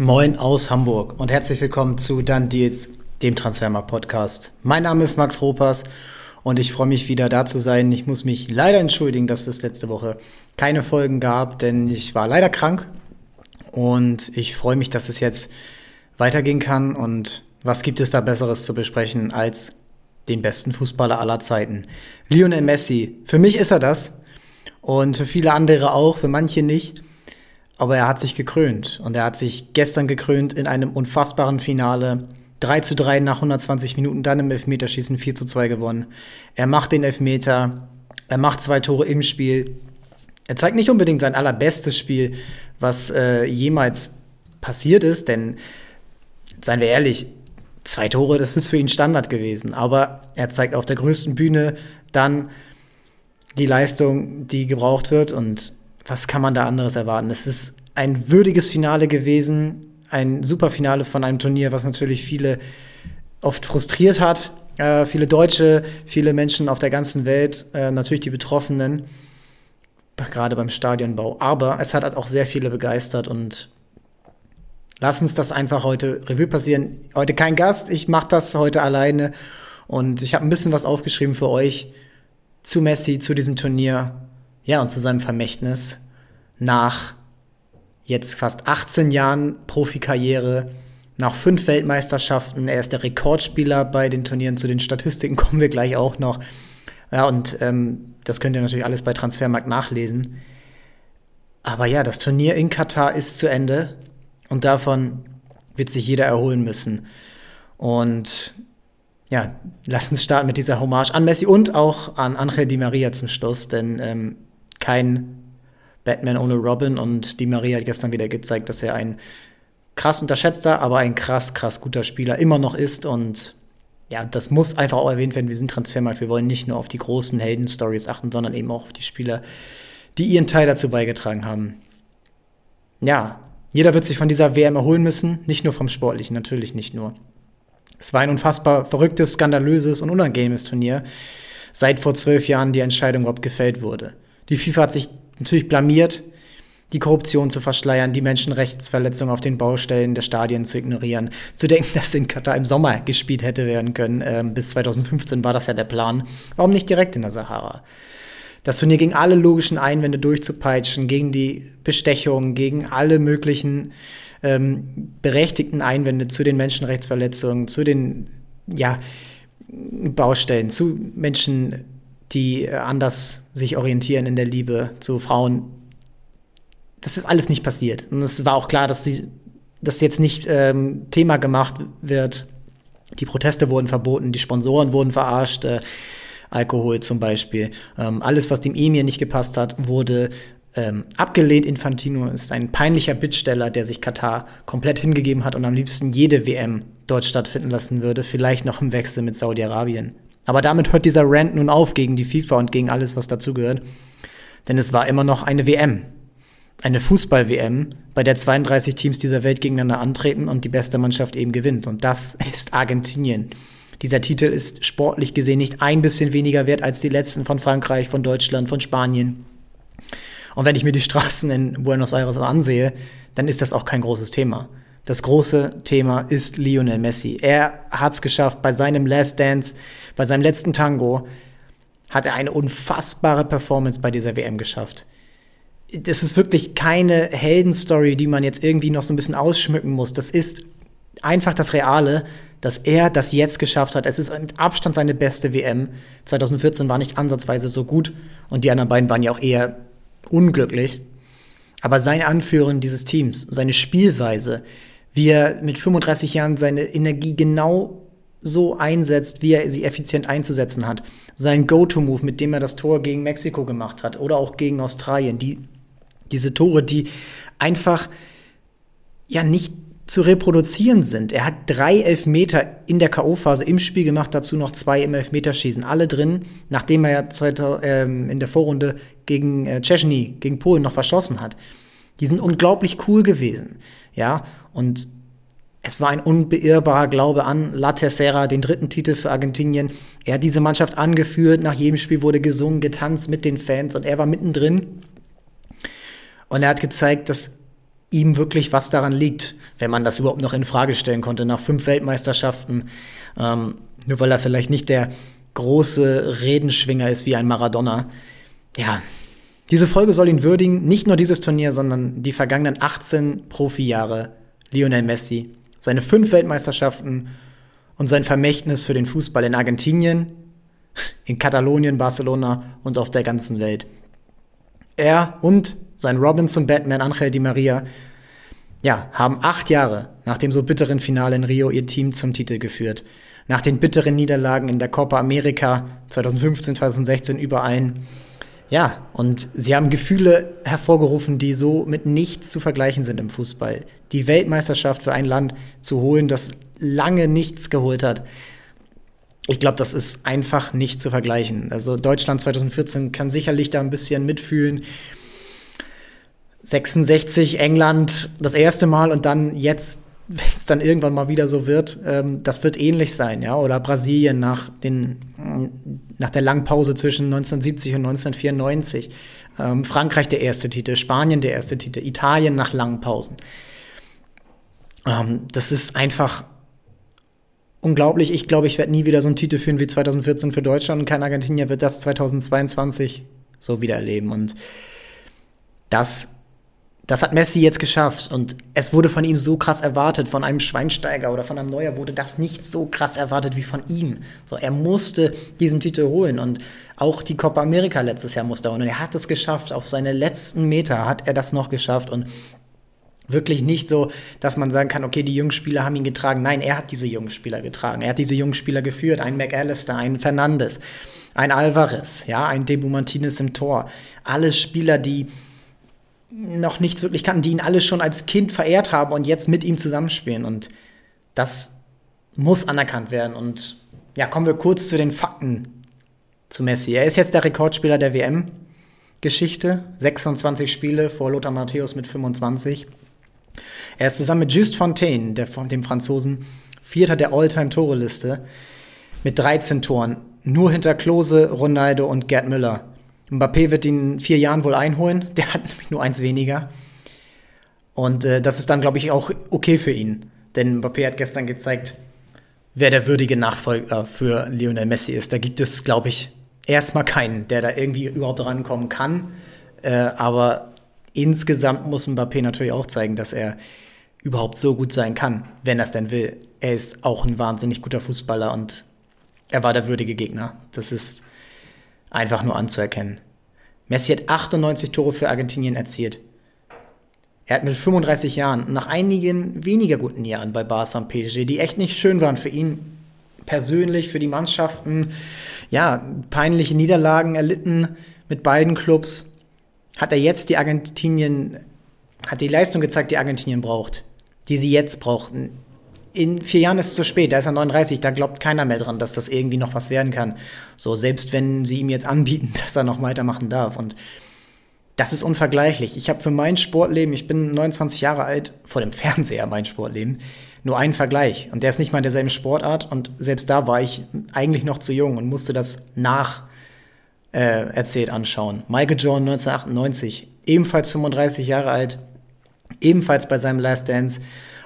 Moin aus Hamburg und herzlich willkommen zu Dann Deals, dem Transfermarkt-Podcast. Mein Name ist Max Ropas und ich freue mich wieder da zu sein. Ich muss mich leider entschuldigen, dass es letzte Woche keine Folgen gab, denn ich war leider krank und ich freue mich, dass es jetzt weitergehen kann und was gibt es da Besseres zu besprechen als den besten Fußballer aller Zeiten? Lionel Messi. Für mich ist er das und für viele andere auch, für manche nicht aber er hat sich gekrönt. Und er hat sich gestern gekrönt in einem unfassbaren Finale. 3 zu 3 nach 120 Minuten, dann im Elfmeterschießen 4 zu 2 gewonnen. Er macht den Elfmeter, er macht zwei Tore im Spiel. Er zeigt nicht unbedingt sein allerbestes Spiel, was äh, jemals passiert ist, denn seien wir ehrlich, zwei Tore, das ist für ihn Standard gewesen. Aber er zeigt auf der größten Bühne dann die Leistung, die gebraucht wird. Und was kann man da anderes erwarten? Es ist ein würdiges Finale gewesen, ein super Finale von einem Turnier, was natürlich viele oft frustriert hat. Äh, viele Deutsche, viele Menschen auf der ganzen Welt, äh, natürlich die Betroffenen, gerade beim Stadionbau. Aber es hat auch sehr viele begeistert und lass uns das einfach heute Revue passieren. Heute kein Gast, ich mache das heute alleine und ich habe ein bisschen was aufgeschrieben für euch zu Messi, zu diesem Turnier ja, und zu seinem Vermächtnis nach jetzt fast 18 Jahren Profikarriere, nach fünf Weltmeisterschaften, er ist der Rekordspieler bei den Turnieren, zu den Statistiken kommen wir gleich auch noch. Ja, und ähm, das könnt ihr natürlich alles bei Transfermarkt nachlesen. Aber ja, das Turnier in Katar ist zu Ende und davon wird sich jeder erholen müssen. Und ja, lasst uns starten mit dieser Hommage an Messi und auch an Angel Di Maria zum Schluss, denn ähm, kein Batman ohne Robin und die Maria hat gestern wieder gezeigt, dass er ein krass unterschätzter, aber ein krass, krass guter Spieler immer noch ist und ja, das muss einfach auch erwähnt werden. Wir sind Transfermarkt. Wir wollen nicht nur auf die großen Helden-Stories achten, sondern eben auch auf die Spieler, die ihren Teil dazu beigetragen haben. Ja, jeder wird sich von dieser WM erholen müssen, nicht nur vom Sportlichen, natürlich nicht nur. Es war ein unfassbar verrücktes, skandalöses und unangenehmes Turnier, seit vor zwölf Jahren die Entscheidung überhaupt gefällt wurde. Die FIFA hat sich natürlich blamiert, die Korruption zu verschleiern, die Menschenrechtsverletzungen auf den Baustellen der Stadien zu ignorieren, zu denken, dass in Katar im Sommer gespielt hätte werden können. Ähm, bis 2015 war das ja der Plan. Warum nicht direkt in der Sahara? Das Turnier gegen alle logischen Einwände durchzupeitschen, gegen die Bestechung, gegen alle möglichen ähm, berechtigten Einwände zu den Menschenrechtsverletzungen, zu den ja, Baustellen, zu Menschen die äh, anders sich orientieren in der Liebe zu Frauen. Das ist alles nicht passiert. Und es war auch klar, dass das jetzt nicht ähm, Thema gemacht wird. Die Proteste wurden verboten, die Sponsoren wurden verarscht, äh, Alkohol zum Beispiel. Ähm, alles, was dem Emir nicht gepasst hat, wurde ähm, abgelehnt. Infantino ist ein peinlicher Bittsteller, der sich Katar komplett hingegeben hat und am liebsten jede WM dort stattfinden lassen würde, vielleicht noch im Wechsel mit Saudi-Arabien. Aber damit hört dieser Rant nun auf gegen die FIFA und gegen alles, was dazugehört. Denn es war immer noch eine WM. Eine Fußball-WM, bei der 32 Teams dieser Welt gegeneinander antreten und die beste Mannschaft eben gewinnt. Und das ist Argentinien. Dieser Titel ist sportlich gesehen nicht ein bisschen weniger wert als die letzten von Frankreich, von Deutschland, von Spanien. Und wenn ich mir die Straßen in Buenos Aires ansehe, dann ist das auch kein großes Thema. Das große Thema ist Lionel Messi. Er hat es geschafft, bei seinem Last Dance, bei seinem letzten Tango, hat er eine unfassbare Performance bei dieser WM geschafft. Das ist wirklich keine Heldenstory, die man jetzt irgendwie noch so ein bisschen ausschmücken muss. Das ist einfach das Reale, dass er das jetzt geschafft hat. Es ist mit Abstand seine beste WM. 2014 war nicht ansatzweise so gut und die anderen beiden waren ja auch eher unglücklich. Aber sein Anführen dieses Teams, seine Spielweise, wie er mit 35 Jahren seine Energie genau so einsetzt, wie er sie effizient einzusetzen hat. Sein Go-To-Move, mit dem er das Tor gegen Mexiko gemacht hat oder auch gegen Australien. Die, diese Tore, die einfach ja nicht zu reproduzieren sind. Er hat drei Elfmeter in der K.O.-Phase im Spiel gemacht, dazu noch zwei im Elfmeterschießen. Alle drin, nachdem er ja ähm, in der Vorrunde gegen äh, gegen Polen noch verschossen hat. Die sind unglaublich cool gewesen. Ja, und es war ein unbeirrbarer Glaube an La Tercera, den dritten Titel für Argentinien. Er hat diese Mannschaft angeführt, nach jedem Spiel wurde gesungen, getanzt mit den Fans und er war mittendrin. Und er hat gezeigt, dass ihm wirklich was daran liegt, wenn man das überhaupt noch in Frage stellen konnte nach fünf Weltmeisterschaften. Ähm, nur weil er vielleicht nicht der große Redenschwinger ist wie ein Maradona. Ja, diese Folge soll ihn würdigen, nicht nur dieses Turnier, sondern die vergangenen 18 Profijahre Lionel Messi, seine fünf Weltmeisterschaften und sein Vermächtnis für den Fußball in Argentinien, in Katalonien, Barcelona und auf der ganzen Welt. Er und sein Robinson Batman Angel Di Maria ja, haben acht Jahre nach dem so bitteren Finale in Rio ihr Team zum Titel geführt. Nach den bitteren Niederlagen in der Copa America 2015, 2016 überein. Ja, und sie haben Gefühle hervorgerufen, die so mit nichts zu vergleichen sind im Fußball. Die Weltmeisterschaft für ein Land zu holen, das lange nichts geholt hat. Ich glaube, das ist einfach nicht zu vergleichen. Also Deutschland 2014 kann sicherlich da ein bisschen mitfühlen. 66 England das erste Mal und dann jetzt, wenn es dann irgendwann mal wieder so wird, ähm, das wird ähnlich sein, ja. Oder Brasilien nach, den, nach der langen Pause zwischen 1970 und 1994. Ähm, Frankreich der erste Titel, Spanien der erste Titel, Italien nach langen Pausen. Ähm, das ist einfach unglaublich. Ich glaube, ich werde nie wieder so einen Titel führen wie 2014 für Deutschland und kein Argentinier wird das 2022 so wieder erleben. Und das, das hat Messi jetzt geschafft. Und es wurde von ihm so krass erwartet. Von einem Schweinsteiger oder von einem Neuer wurde das nicht so krass erwartet wie von ihm. So, er musste diesen Titel holen. Und auch die Copa America letztes Jahr musste er holen. Und er hat es geschafft. Auf seine letzten Meter hat er das noch geschafft. Und Wirklich nicht so, dass man sagen kann, okay, die jungen Spieler haben ihn getragen. Nein, er hat diese jungen Spieler getragen. Er hat diese jungen Spieler geführt. Ein McAllister, ein Fernandes, ein Alvarez, ja, ein Debu Martinez im Tor. Alle Spieler, die noch nichts wirklich kannten, die ihn alle schon als Kind verehrt haben und jetzt mit ihm zusammenspielen. Und das muss anerkannt werden. Und ja, kommen wir kurz zu den Fakten zu Messi. Er ist jetzt der Rekordspieler der WM-Geschichte. 26 Spiele vor Lothar Matthäus mit 25. Er ist zusammen mit Just Fontaine, der, dem Franzosen, Vierter der All-Time-Tore-Liste mit 13 Toren. Nur hinter Klose, Ronaldo und Gerd Müller. Mbappé wird ihn in vier Jahren wohl einholen. Der hat nämlich nur eins weniger. Und äh, das ist dann, glaube ich, auch okay für ihn. Denn Mbappé hat gestern gezeigt, wer der würdige Nachfolger für Lionel Messi ist. Da gibt es, glaube ich, erstmal keinen, der da irgendwie überhaupt rankommen kann. Äh, aber insgesamt muss Mbappé natürlich auch zeigen, dass er überhaupt so gut sein kann, wenn er es denn will. Er ist auch ein wahnsinnig guter Fußballer und er war der würdige Gegner. Das ist einfach nur anzuerkennen. Messi hat 98 Tore für Argentinien erzielt. Er hat mit 35 Jahren, nach einigen weniger guten Jahren bei Barca und PSG, die echt nicht schön waren für ihn, persönlich, für die Mannschaften, ja, peinliche Niederlagen erlitten mit beiden Clubs, hat er jetzt die Argentinien, hat die Leistung gezeigt, die Argentinien braucht die sie jetzt brauchten. In vier Jahren ist es zu spät, da ist er 39, da glaubt keiner mehr dran, dass das irgendwie noch was werden kann. So, selbst wenn sie ihm jetzt anbieten, dass er noch weitermachen darf. Und das ist unvergleichlich. Ich habe für mein Sportleben, ich bin 29 Jahre alt, vor dem Fernseher mein Sportleben, nur einen Vergleich. Und der ist nicht mal derselben Sportart. Und selbst da war ich eigentlich noch zu jung und musste das nach äh, erzählt anschauen. Michael Jordan 1998, ebenfalls 35 Jahre alt, ebenfalls bei seinem Last Dance,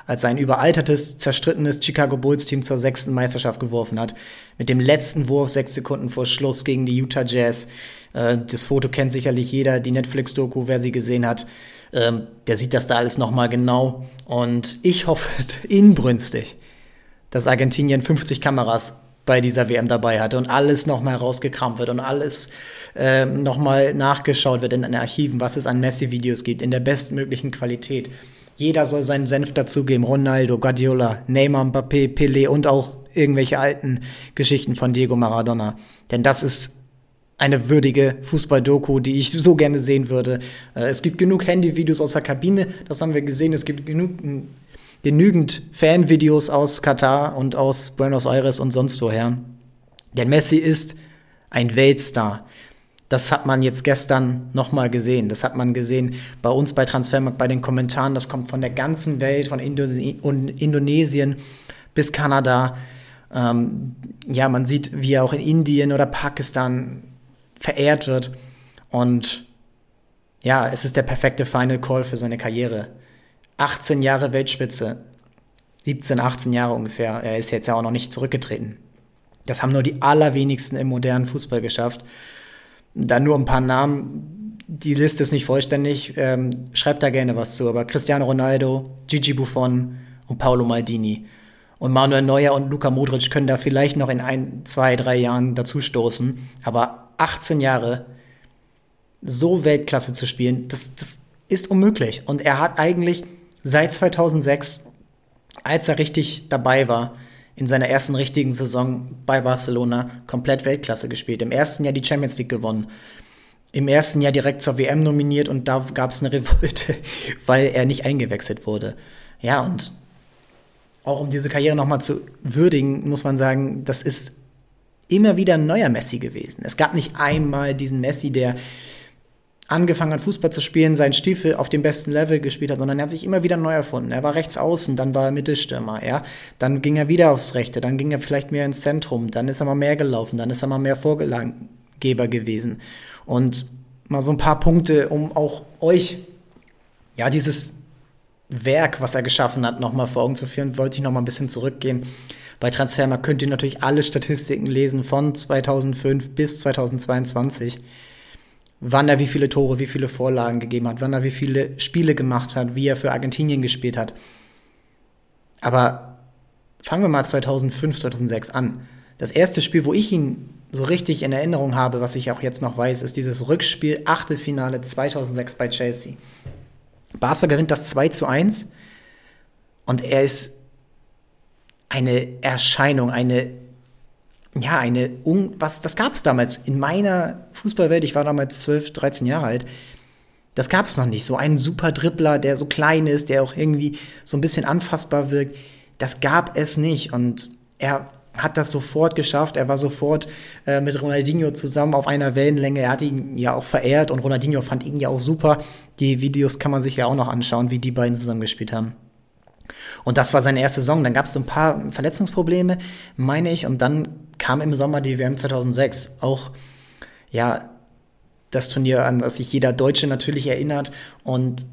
als sein überaltertes, zerstrittenes Chicago Bulls-Team zur sechsten Meisterschaft geworfen hat. Mit dem letzten Wurf sechs Sekunden vor Schluss gegen die Utah Jazz. Äh, das Foto kennt sicherlich jeder, die Netflix-Doku, wer sie gesehen hat. Ähm, der sieht das da alles nochmal genau. Und ich hoffe inbrünstig, dass Argentinien 50 Kameras bei dieser WM dabei hatte und alles nochmal rausgekramt wird und alles äh, nochmal nachgeschaut wird in den Archiven, was es an Messi-Videos gibt, in der bestmöglichen Qualität. Jeder soll seinen Senf dazugeben. Ronaldo, Guardiola, Neymar, Mbappé, Pelé und auch irgendwelche alten Geschichten von Diego Maradona. Denn das ist eine würdige Fußball-Doku, die ich so gerne sehen würde. Äh, es gibt genug Handyvideos aus der Kabine, das haben wir gesehen. Es gibt genug genügend Fanvideos aus Katar und aus Buenos Aires und sonst woher. Denn Messi ist ein Weltstar. Das hat man jetzt gestern nochmal gesehen. Das hat man gesehen bei uns bei Transfermarkt, bei den Kommentaren. Das kommt von der ganzen Welt, von Indonesien bis Kanada. Ähm, ja, man sieht, wie er auch in Indien oder Pakistan verehrt wird. Und ja, es ist der perfekte Final Call für seine Karriere. 18 Jahre Weltspitze. 17, 18 Jahre ungefähr. Er ist jetzt ja auch noch nicht zurückgetreten. Das haben nur die allerwenigsten im modernen Fußball geschafft. Dann nur ein paar Namen. Die Liste ist nicht vollständig. Ähm, schreibt da gerne was zu. Aber Cristiano Ronaldo, Gigi Buffon und Paolo Maldini. Und Manuel Neuer und Luka Modric können da vielleicht noch in ein, zwei, drei Jahren dazustoßen. Aber 18 Jahre so Weltklasse zu spielen, das, das ist unmöglich. Und er hat eigentlich seit 2006, als er richtig dabei war, in seiner ersten richtigen Saison bei Barcelona komplett Weltklasse gespielt. Im ersten Jahr die Champions League gewonnen. Im ersten Jahr direkt zur WM nominiert und da gab es eine Revolte, weil er nicht eingewechselt wurde. Ja, und auch um diese Karriere nochmal zu würdigen, muss man sagen, das ist immer wieder ein neuer Messi gewesen. Es gab nicht einmal diesen Messi, der angefangen hat, Fußball zu spielen, seinen Stiefel auf dem besten Level gespielt hat, sondern er hat sich immer wieder neu erfunden. Er war rechts außen, dann war er Mittelstürmer, ja. Dann ging er wieder aufs Rechte, dann ging er vielleicht mehr ins Zentrum, dann ist er mal mehr gelaufen, dann ist er mal mehr Vorgeber gewesen. Und mal so ein paar Punkte, um auch euch, ja, dieses Werk, was er geschaffen hat, nochmal vor Augen zu führen, wollte ich nochmal ein bisschen zurückgehen. Bei Transfermarkt könnt ihr natürlich alle Statistiken lesen von 2005 bis 2022 wann er wie viele Tore, wie viele Vorlagen gegeben hat, wann er wie viele Spiele gemacht hat, wie er für Argentinien gespielt hat. Aber fangen wir mal 2005, 2006 an. Das erste Spiel, wo ich ihn so richtig in Erinnerung habe, was ich auch jetzt noch weiß, ist dieses Rückspiel Achtelfinale 2006 bei Chelsea. Barca gewinnt das 2 zu 1 und er ist eine Erscheinung, eine ja, eine, was, das gab es damals in meiner Fußballwelt, ich war damals 12, 13 Jahre alt, das gab es noch nicht. So einen super Dribbler, der so klein ist, der auch irgendwie so ein bisschen anfassbar wirkt, das gab es nicht. Und er hat das sofort geschafft. Er war sofort äh, mit Ronaldinho zusammen auf einer Wellenlänge. Er hat ihn ja auch verehrt und Ronaldinho fand ihn ja auch super. Die Videos kann man sich ja auch noch anschauen, wie die beiden zusammengespielt haben. Und das war seine erste Saison. Dann gab es so ein paar Verletzungsprobleme, meine ich. Und dann kam im Sommer die WM 2006. Auch, ja, das Turnier, an was sich jeder Deutsche natürlich erinnert. Und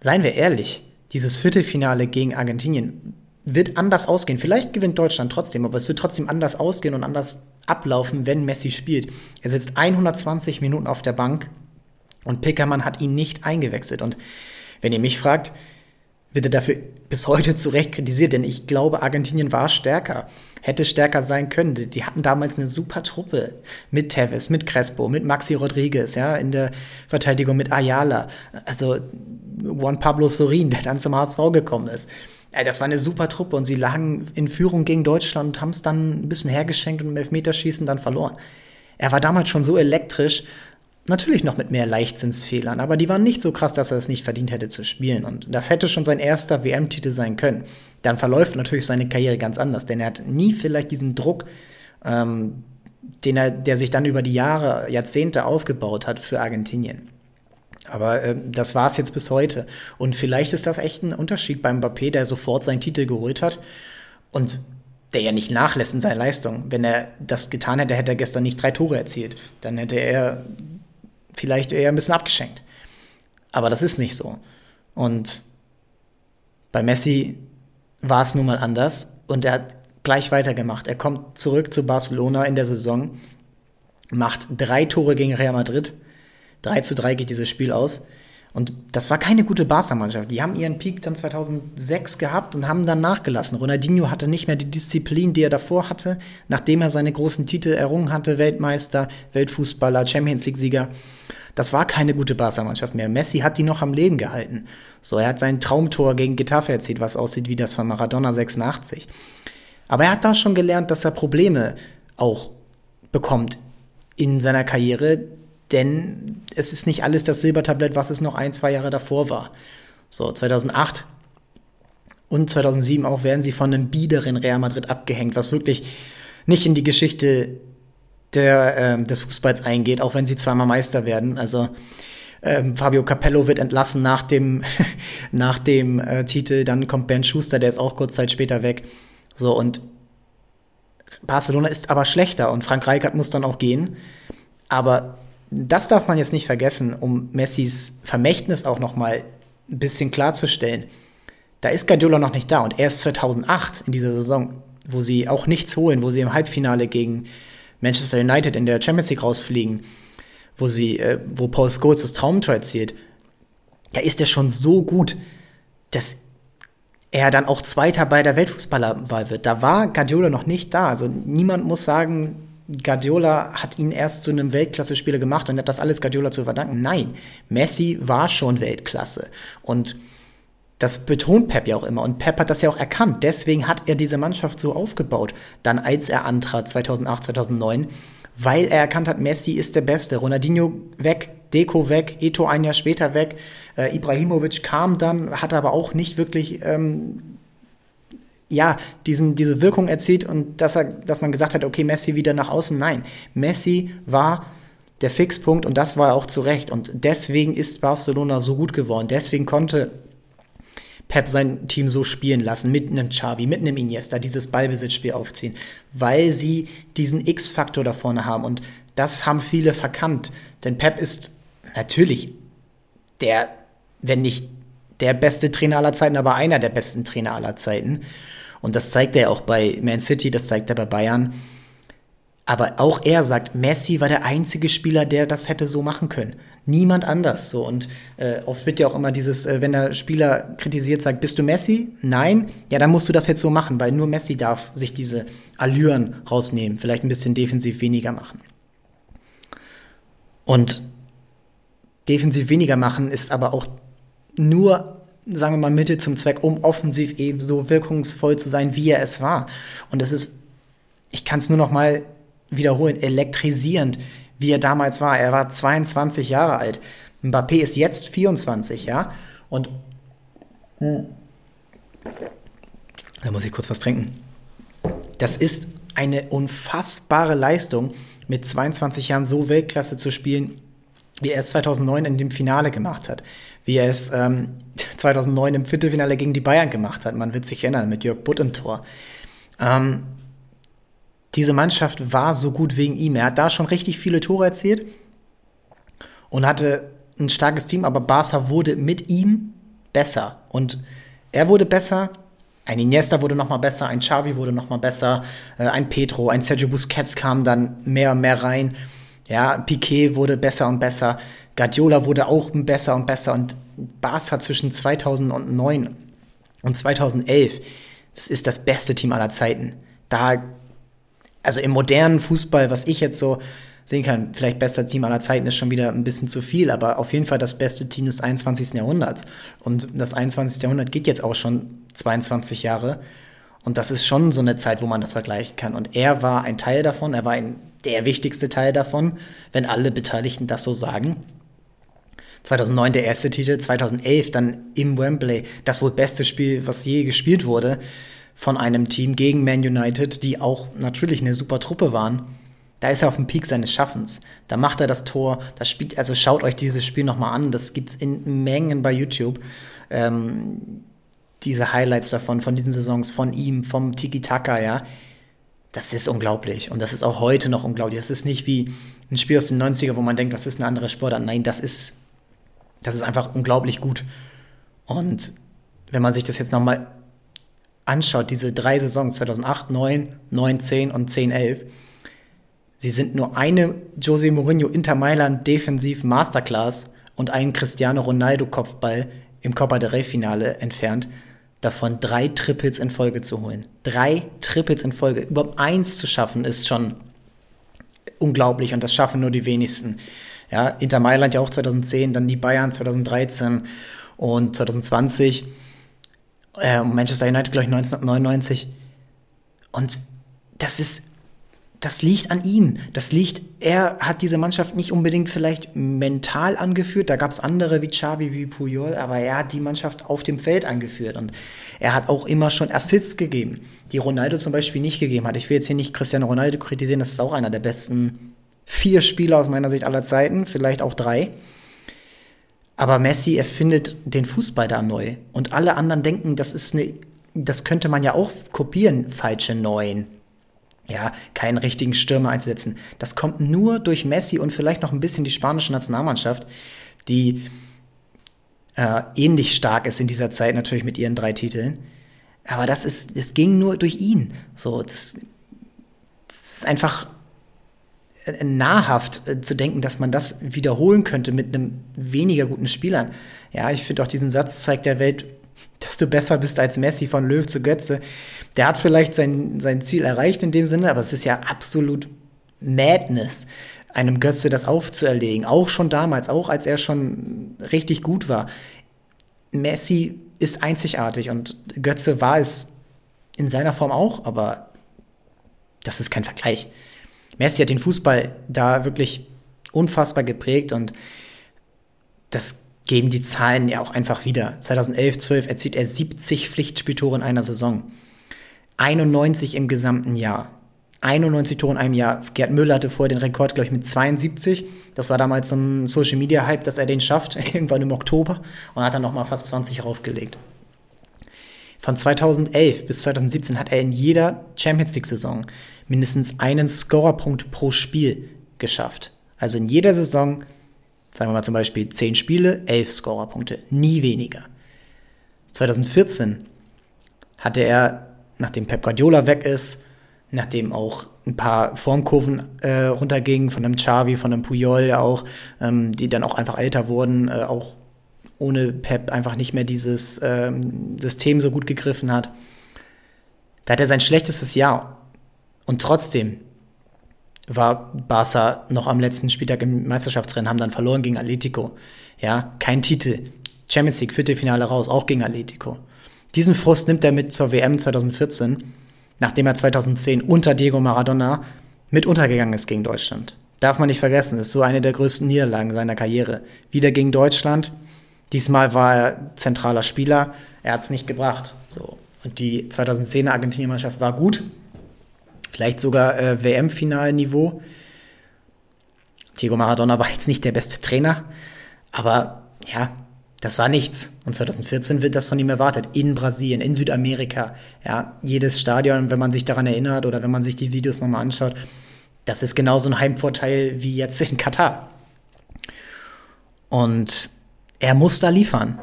seien wir ehrlich, dieses Viertelfinale gegen Argentinien wird anders ausgehen. Vielleicht gewinnt Deutschland trotzdem, aber es wird trotzdem anders ausgehen und anders ablaufen, wenn Messi spielt. Er sitzt 120 Minuten auf der Bank und Pickermann hat ihn nicht eingewechselt. Und wenn ihr mich fragt, wird er dafür bis heute zu Recht kritisiert, denn ich glaube, Argentinien war stärker, hätte stärker sein können. Die hatten damals eine super Truppe mit Tevez, mit Crespo, mit Maxi Rodriguez, ja, in der Verteidigung mit Ayala, also Juan Pablo Sorin, der dann zum HSV gekommen ist. Das war eine super Truppe und sie lagen in Führung gegen Deutschland und haben es dann ein bisschen hergeschenkt und im Elfmeterschießen dann verloren. Er war damals schon so elektrisch Natürlich noch mit mehr Leichtsinnsfehlern, aber die waren nicht so krass, dass er es nicht verdient hätte zu spielen. Und das hätte schon sein erster WM-Titel sein können. Dann verläuft natürlich seine Karriere ganz anders, denn er hat nie vielleicht diesen Druck, ähm, den er, der sich dann über die Jahre, Jahrzehnte aufgebaut hat für Argentinien. Aber äh, das war es jetzt bis heute. Und vielleicht ist das echt ein Unterschied beim Mbappé, der sofort seinen Titel geholt hat und der ja nicht nachlässt in seiner Leistung. Wenn er das getan hätte, hätte er gestern nicht drei Tore erzielt. Dann hätte er vielleicht eher ein bisschen abgeschenkt. Aber das ist nicht so. Und bei Messi war es nun mal anders und er hat gleich weitergemacht. Er kommt zurück zu Barcelona in der Saison, macht drei Tore gegen Real Madrid. 3 zu 3 geht dieses Spiel aus. Und das war keine gute Barca-Mannschaft. Die haben ihren Peak dann 2006 gehabt und haben dann nachgelassen. Ronaldinho hatte nicht mehr die Disziplin, die er davor hatte, nachdem er seine großen Titel errungen hatte, Weltmeister, Weltfußballer, Champions League-Sieger. Das war keine gute Barca-Mannschaft mehr. Messi hat die noch am Leben gehalten. So, er hat sein Traumtor gegen Getafe erzielt, was aussieht wie das von Maradona 86. Aber er hat da schon gelernt, dass er Probleme auch bekommt in seiner Karriere, denn es ist nicht alles das Silbertablett, was es noch ein, zwei Jahre davor war. So, 2008 und 2007 auch werden sie von einem biederen Real Madrid abgehängt, was wirklich nicht in die Geschichte der, äh, des Fußballs eingeht, auch wenn sie zweimal Meister werden. Also ähm, Fabio Capello wird entlassen nach dem, nach dem äh, Titel, dann kommt Ben Schuster, der ist auch kurz Zeit später weg. So, und Barcelona ist aber schlechter und Frank Rijkaard muss dann auch gehen. Aber das darf man jetzt nicht vergessen, um Messis Vermächtnis auch noch mal ein bisschen klarzustellen. Da ist Guardiola noch nicht da und erst 2008 in dieser Saison, wo sie auch nichts holen, wo sie im Halbfinale gegen Manchester United in der Champions League rausfliegen, wo sie, äh, wo Paul Scholes das Traumtor erzielt, da ist er schon so gut, dass er dann auch Zweiter bei der Weltfußballerwahl wird. Da war Guardiola noch nicht da. Also niemand muss sagen, Guardiola hat ihn erst zu einem Weltklasse-Spieler gemacht und hat das alles Guardiola zu verdanken. Nein, Messi war schon Weltklasse. Und das betont Pep ja auch immer. Und Pep hat das ja auch erkannt. Deswegen hat er diese Mannschaft so aufgebaut. Dann, als er antrat, 2008, 2009, weil er erkannt hat, Messi ist der Beste. Ronaldinho weg, Deko weg, Eto ein Jahr später weg. Äh, Ibrahimovic kam dann, hat aber auch nicht wirklich ähm, ja, diesen, diese Wirkung erzielt und dass, er, dass man gesagt hat, okay, Messi wieder nach außen. Nein, Messi war der Fixpunkt und das war auch zu Recht. Und deswegen ist Barcelona so gut geworden. Deswegen konnte Pep sein Team so spielen lassen, mit einem Xavi, mit einem Iniesta, dieses Ballbesitzspiel aufziehen, weil sie diesen X-Faktor da vorne haben. Und das haben viele verkannt. Denn Pep ist natürlich der, wenn nicht der beste Trainer aller Zeiten, aber einer der besten Trainer aller Zeiten. Und das zeigt er auch bei Man City, das zeigt er bei Bayern. Aber auch er sagt, Messi war der einzige Spieler, der das hätte so machen können. Niemand anders. So und äh, oft wird ja auch immer dieses, äh, wenn der Spieler kritisiert, sagt, bist du Messi? Nein. Ja, dann musst du das jetzt so machen, weil nur Messi darf sich diese Allüren rausnehmen, vielleicht ein bisschen defensiv weniger machen. Und defensiv weniger machen ist aber auch nur, sagen wir mal, Mittel zum Zweck, um offensiv eben so wirkungsvoll zu sein, wie er es war. Und es ist, ich kann es nur noch mal wiederholen, elektrisierend, wie er damals war. Er war 22 Jahre alt. Mbappé ist jetzt 24, ja. Und hm, da muss ich kurz was trinken. Das ist eine unfassbare Leistung, mit 22 Jahren so Weltklasse zu spielen, wie er es 2009 in dem Finale gemacht hat, wie er es ähm, 2009 im Viertelfinale gegen die Bayern gemacht hat. Man wird sich erinnern, mit Jörg Butt im Tor. Ähm, diese Mannschaft war so gut wegen ihm. Er hat da schon richtig viele Tore erzielt und hatte ein starkes Team, aber Barca wurde mit ihm besser. Und er wurde besser, ein Iniesta wurde noch mal besser, ein Xavi wurde noch mal besser, äh, ein Petro, ein Sergio Busquets kam dann mehr und mehr rein. Ja, Piquet wurde besser und besser, Guardiola wurde auch besser und besser und Barca zwischen 2009 und 2011, das ist das beste Team aller Zeiten. Da also im modernen Fußball, was ich jetzt so sehen kann, vielleicht bester Team aller Zeiten ist schon wieder ein bisschen zu viel, aber auf jeden Fall das beste Team des 21. Jahrhunderts. Und das 21. Jahrhundert geht jetzt auch schon 22 Jahre. Und das ist schon so eine Zeit, wo man das vergleichen kann. Und er war ein Teil davon, er war ein, der wichtigste Teil davon, wenn alle Beteiligten das so sagen. 2009 der erste Titel, 2011 dann im Wembley das wohl beste Spiel, was je gespielt wurde von einem Team gegen Man United, die auch natürlich eine super Truppe waren. Da ist er auf dem Peak seines Schaffens. Da macht er das Tor. Das spielt, also schaut euch dieses Spiel nochmal an. Das gibt es in Mengen bei YouTube. Ähm, diese Highlights davon, von diesen Saisons, von ihm, vom Tiki-Taka, ja. Das ist unglaublich. Und das ist auch heute noch unglaublich. Das ist nicht wie ein Spiel aus den 90er, wo man denkt, das ist eine andere Sportart. Nein, das ist, das ist einfach unglaublich gut. Und wenn man sich das jetzt nochmal anschaut, diese drei Saisons, 2008, 9, 9, 10 und 10, 11, sie sind nur eine Jose Mourinho Inter Mailand defensiv Masterclass und einen Cristiano Ronaldo Kopfball im Copa del Rey Finale entfernt, davon drei Triples in Folge zu holen. Drei Triples in Folge. Überhaupt eins zu schaffen, ist schon unglaublich und das schaffen nur die wenigsten. Ja, Inter Mailand ja auch 2010, dann die Bayern 2013 und 2020 äh, Manchester United, glaube ich, 1999. Und das ist, das liegt an ihm. Das liegt, er hat diese Mannschaft nicht unbedingt vielleicht mental angeführt. Da gab es andere wie Xavi, wie Puyol, aber er hat die Mannschaft auf dem Feld angeführt. Und er hat auch immer schon Assists gegeben, die Ronaldo zum Beispiel nicht gegeben hat. Ich will jetzt hier nicht Cristiano Ronaldo kritisieren, das ist auch einer der besten vier Spieler aus meiner Sicht aller Zeiten, vielleicht auch drei. Aber Messi erfindet den Fußball da neu. Und alle anderen denken, das ist eine, das könnte man ja auch kopieren, falsche Neuen. Ja, keinen richtigen Stürmer einzusetzen. Das kommt nur durch Messi und vielleicht noch ein bisschen die spanische Nationalmannschaft, die äh, ähnlich stark ist in dieser Zeit, natürlich mit ihren drei Titeln. Aber das ist, das ging nur durch ihn. So, das, das ist einfach nahrhaft äh, zu denken, dass man das wiederholen könnte mit einem weniger guten Spielern. Ja, ich finde auch diesen Satz zeigt der Welt, dass du besser bist als Messi von Löw zu Götze. Der hat vielleicht sein, sein Ziel erreicht in dem Sinne, aber es ist ja absolut Madness, einem Götze das aufzuerlegen. Auch schon damals, auch als er schon richtig gut war. Messi ist einzigartig und Götze war es in seiner Form auch, aber das ist kein Vergleich. Messi hat den Fußball da wirklich unfassbar geprägt und das geben die Zahlen ja auch einfach wieder. 2011, 12 erzielt er 70 Pflichtspieltore in einer Saison. 91 im gesamten Jahr. 91 Tore in einem Jahr. Gerd Müller hatte vorher den Rekord, glaube ich, mit 72. Das war damals so ein Social Media Hype, dass er den schafft, irgendwann im Oktober. Und hat dann nochmal fast 20 raufgelegt. Von 2011 bis 2017 hat er in jeder Champions League-Saison mindestens einen Scorerpunkt pro Spiel geschafft. Also in jeder Saison, sagen wir mal zum Beispiel 10 Spiele, 11 Scorerpunkte, nie weniger. 2014 hatte er, nachdem Pep Guardiola weg ist, nachdem auch ein paar Formkurven äh, runtergingen, von einem Xavi, von einem Puyol auch, ähm, die dann auch einfach älter wurden, äh, auch ohne Pep einfach nicht mehr dieses ähm, System so gut gegriffen hat. Da hat er sein schlechtestes Jahr. Und trotzdem war Barca noch am letzten Spieltag im Meisterschaftsrennen, haben dann verloren gegen Atletico. Ja, kein Titel. Champions League, Viertelfinale raus, auch gegen Atletico. Diesen Frust nimmt er mit zur WM 2014 nachdem er 2010 unter Diego Maradona mit untergegangen ist gegen Deutschland. Darf man nicht vergessen, ist so eine der größten Niederlagen seiner Karriere. Wieder gegen Deutschland. Diesmal war er zentraler Spieler. Er hat es nicht gebracht. So. Und die 2010er Argentinien-Mannschaft war gut. Vielleicht sogar äh, WM-Finalniveau. Diego Maradona war jetzt nicht der beste Trainer. Aber ja, das war nichts. Und 2014 wird das von ihm erwartet. In Brasilien, in Südamerika. Ja, jedes Stadion, wenn man sich daran erinnert oder wenn man sich die Videos nochmal anschaut, das ist genauso ein Heimvorteil wie jetzt in Katar. Und er muss da liefern.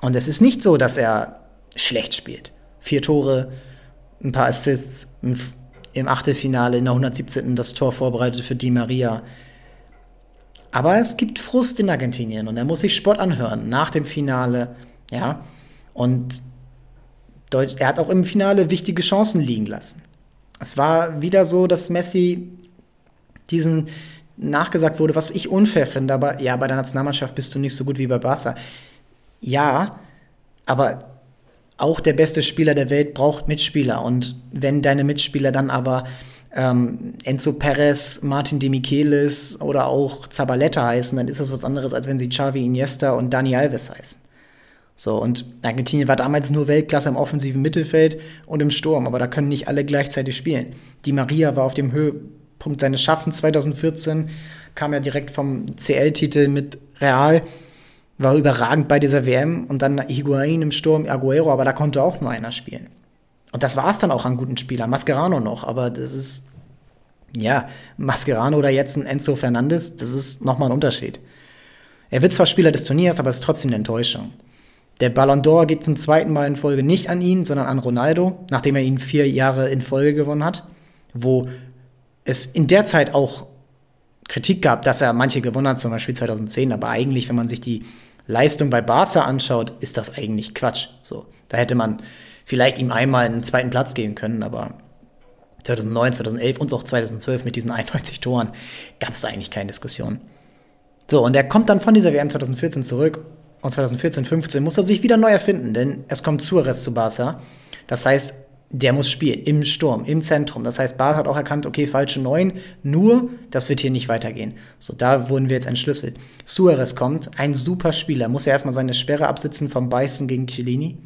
Und es ist nicht so, dass er schlecht spielt. Vier Tore, ein paar Assists, im Achtelfinale in der 117. das Tor vorbereitet für Di Maria. Aber es gibt Frust in Argentinien und er muss sich Sport anhören nach dem Finale. Ja. Und er hat auch im Finale wichtige Chancen liegen lassen. Es war wieder so, dass Messi diesen nachgesagt wurde, was ich unfair finde, aber ja, bei der Nationalmannschaft bist du nicht so gut wie bei Barca. Ja, aber auch der beste Spieler der Welt braucht Mitspieler. Und wenn deine Mitspieler dann aber ähm, Enzo Perez, Martin De Michelis oder auch Zabaleta heißen, dann ist das was anderes, als wenn sie Xavi Iniesta und Dani Alves heißen. So, und Argentinien war damals nur Weltklasse im offensiven Mittelfeld und im Sturm, aber da können nicht alle gleichzeitig spielen. Di Maria war auf dem Höhepunkt seines Schaffens 2014, kam ja direkt vom CL-Titel mit Real, war überragend bei dieser WM und dann Higuain im Sturm, Aguero, aber da konnte auch nur einer spielen. Und das war es dann auch an guten Spielern. Mascherano noch, aber das ist, ja, Mascherano oder jetzt ein Enzo Fernandes, das ist nochmal ein Unterschied. Er wird zwar Spieler des Turniers, aber es ist trotzdem eine Enttäuschung. Der Ballon d'Or geht zum zweiten Mal in Folge nicht an ihn, sondern an Ronaldo, nachdem er ihn vier Jahre in Folge gewonnen hat, wo es in der Zeit auch Kritik gab, dass er manche gewonnen hat, zum Beispiel 2010, aber eigentlich, wenn man sich die Leistung bei Barca anschaut, ist das eigentlich Quatsch. So, da hätte man vielleicht ihm einmal einen zweiten Platz geben können, aber 2009, 2011 und auch 2012 mit diesen 91 Toren gab es da eigentlich keine Diskussion. So, und er kommt dann von dieser WM 2014 zurück und 2014, 15 muss er sich wieder neu erfinden, denn es kommt Suarez zu Barca. Das heißt, der muss spielen, im Sturm, im Zentrum. Das heißt, Barca hat auch erkannt, okay, falsche Neun, nur, das wird hier nicht weitergehen. So, da wurden wir jetzt entschlüsselt. Suarez kommt, ein super Spieler, muss ja erstmal seine Sperre absitzen vom Beißen gegen Cellini.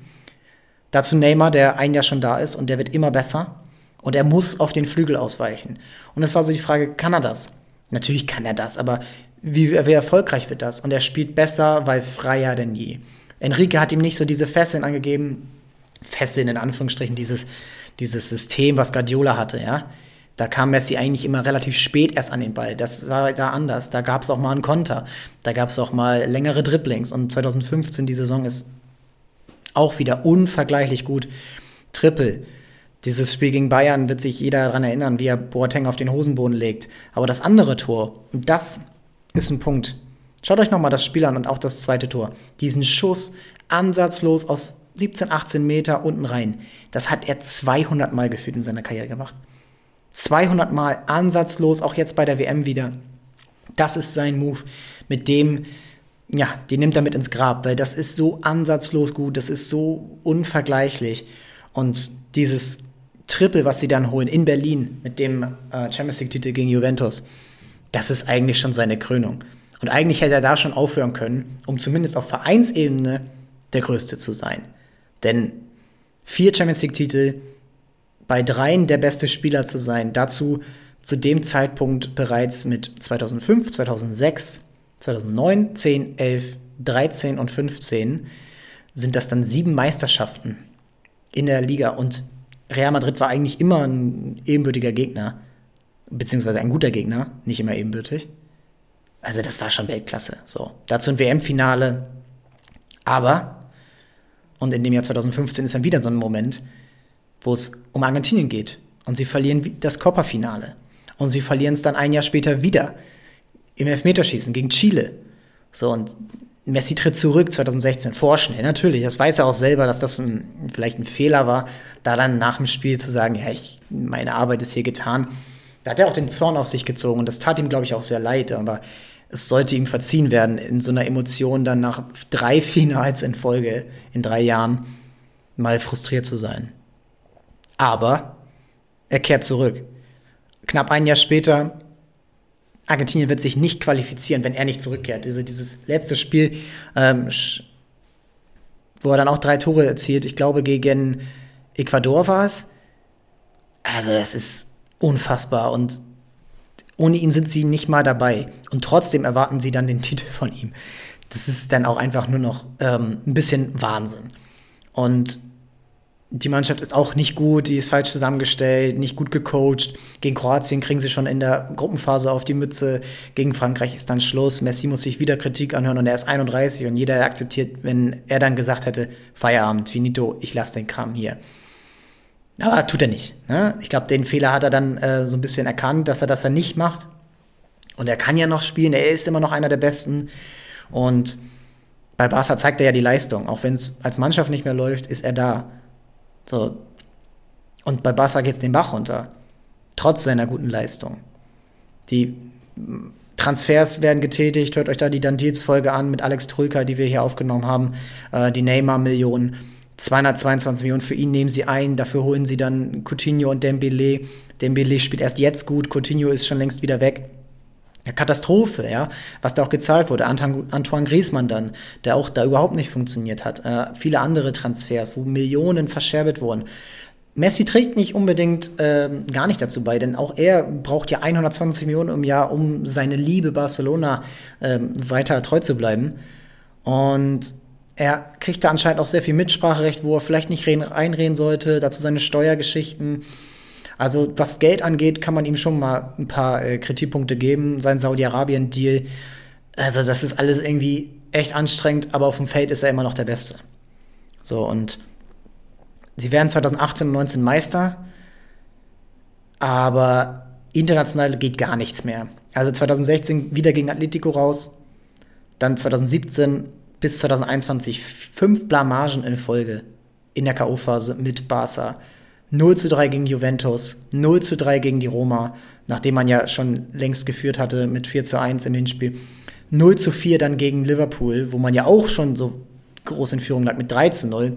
Dazu Neymar, der ein Jahr schon da ist und der wird immer besser. Und er muss auf den Flügel ausweichen. Und es war so die Frage, kann er das? Natürlich kann er das, aber wie, wie erfolgreich wird das? Und er spielt besser, weil freier denn je. Enrique hat ihm nicht so diese Fesseln angegeben, Fesseln in Anführungsstrichen, dieses, dieses System, was Guardiola hatte, ja. Da kam Messi eigentlich immer relativ spät erst an den Ball. Das war da anders. Da gab es auch mal einen Konter. Da gab es auch mal längere Dribblings. Und 2015, die Saison ist auch wieder unvergleichlich gut. Triple. Dieses Spiel gegen Bayern wird sich jeder daran erinnern, wie er Boateng auf den Hosenboden legt. Aber das andere Tor, und das ist ein Punkt. Schaut euch nochmal das Spiel an und auch das zweite Tor. Diesen Schuss ansatzlos aus 17, 18 Meter unten rein. Das hat er 200 Mal gefühlt in seiner Karriere gemacht. 200 Mal ansatzlos, auch jetzt bei der WM wieder. Das ist sein Move, mit dem, ja, den nimmt er mit ins Grab, weil das ist so ansatzlos gut, das ist so unvergleichlich. Und dieses Triple, was sie dann holen in Berlin mit dem äh, Champions League-Titel gegen Juventus, das ist eigentlich schon seine Krönung. Und eigentlich hätte er da schon aufhören können, um zumindest auf Vereinsebene der Größte zu sein. Denn vier Champions League-Titel, bei dreien der beste Spieler zu sein, dazu zu dem Zeitpunkt bereits mit 2005, 2006, 2009, 10, 11, 13 und 15 sind das dann sieben Meisterschaften in der Liga und Real Madrid war eigentlich immer ein ebenbürtiger Gegner, beziehungsweise ein guter Gegner, nicht immer ebenbürtig. Also das war schon Weltklasse. So, dazu ein WM-Finale. Aber, und in dem Jahr 2015 ist dann wieder so ein Moment, wo es um Argentinien geht. Und sie verlieren das Copa-Finale. Und sie verlieren es dann ein Jahr später wieder im Elfmeterschießen gegen Chile. So, und Messi tritt zurück 2016, vorschnell, natürlich. Das weiß er auch selber, dass das ein, vielleicht ein Fehler war, da dann nach dem Spiel zu sagen, ja, ich, meine Arbeit ist hier getan. Da hat er auch den Zorn auf sich gezogen und das tat ihm, glaube ich, auch sehr leid. Aber es sollte ihm verziehen werden, in so einer Emotion dann nach drei Finals in Folge in drei Jahren mal frustriert zu sein. Aber er kehrt zurück. Knapp ein Jahr später, Argentinien wird sich nicht qualifizieren, wenn er nicht zurückkehrt. Diese, dieses letzte Spiel, ähm, wo er dann auch drei Tore erzielt, ich glaube gegen Ecuador war es. Also das ist unfassbar und ohne ihn sind sie nicht mal dabei. Und trotzdem erwarten sie dann den Titel von ihm. Das ist dann auch einfach nur noch ähm, ein bisschen Wahnsinn. Und die Mannschaft ist auch nicht gut, die ist falsch zusammengestellt, nicht gut gecoacht. Gegen Kroatien kriegen sie schon in der Gruppenphase auf die Mütze. Gegen Frankreich ist dann Schluss. Messi muss sich wieder Kritik anhören und er ist 31 und jeder akzeptiert, wenn er dann gesagt hätte, Feierabend, finito, ich lasse den Kram hier. Aber tut er nicht. Ne? Ich glaube, den Fehler hat er dann äh, so ein bisschen erkannt, dass er das dann nicht macht. Und er kann ja noch spielen, er ist immer noch einer der Besten. Und bei Barca zeigt er ja die Leistung. Auch wenn es als Mannschaft nicht mehr läuft, ist er da. So. Und bei Barca geht es den Bach runter. Trotz seiner guten Leistung. Die Transfers werden getätigt. Hört euch da die Dandils-Folge an mit Alex Trüker, die wir hier aufgenommen haben. Äh, die Neymar-Millionen. 222 Millionen für ihn nehmen sie ein. Dafür holen sie dann Coutinho und Dembele. Dembele spielt erst jetzt gut. Coutinho ist schon längst wieder weg. Katastrophe, ja, was da auch gezahlt wurde. Antoine Griezmann dann, der auch da überhaupt nicht funktioniert hat. Äh, viele andere Transfers, wo Millionen verscherbet wurden. Messi trägt nicht unbedingt äh, gar nicht dazu bei, denn auch er braucht ja 120 Millionen im Jahr, um seine Liebe Barcelona äh, weiter treu zu bleiben. Und er kriegt da anscheinend auch sehr viel Mitspracherecht, wo er vielleicht nicht reinreden sollte, dazu seine Steuergeschichten. Also was Geld angeht, kann man ihm schon mal ein paar äh, Kritikpunkte geben. Sein Saudi-Arabien-Deal, also das ist alles irgendwie echt anstrengend, aber auf dem Feld ist er immer noch der Beste. So, und sie werden 2018 und 19 Meister, aber international geht gar nichts mehr. Also 2016 wieder gegen Atletico raus, dann 2017 bis 2021 fünf Blamagen in Folge in der K.O.-Phase mit Barca. 0 zu 3 gegen Juventus, 0 zu 3 gegen die Roma, nachdem man ja schon längst geführt hatte mit 4 zu 1 im Hinspiel. 0 zu 4 dann gegen Liverpool, wo man ja auch schon so groß in Führung lag mit 3 zu 0.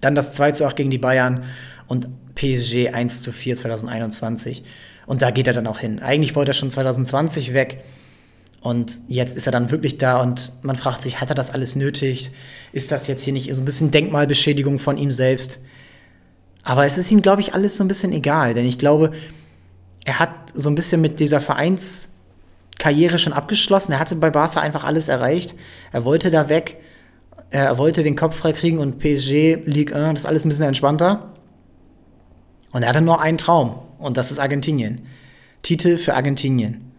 Dann das 2 zu 8 gegen die Bayern und PSG 1 zu 4 2021. Und da geht er dann auch hin. Eigentlich wollte er schon 2020 weg. Und jetzt ist er dann wirklich da und man fragt sich, hat er das alles nötig? Ist das jetzt hier nicht so ein bisschen Denkmalbeschädigung von ihm selbst? Aber es ist ihm, glaube ich, alles so ein bisschen egal, denn ich glaube, er hat so ein bisschen mit dieser Vereinskarriere schon abgeschlossen. Er hatte bei Barca einfach alles erreicht. Er wollte da weg. Er wollte den Kopf freikriegen und PSG, Ligue 1, das ist alles ein bisschen entspannter. Und er hatte nur einen Traum. Und das ist Argentinien. Titel für Argentinien.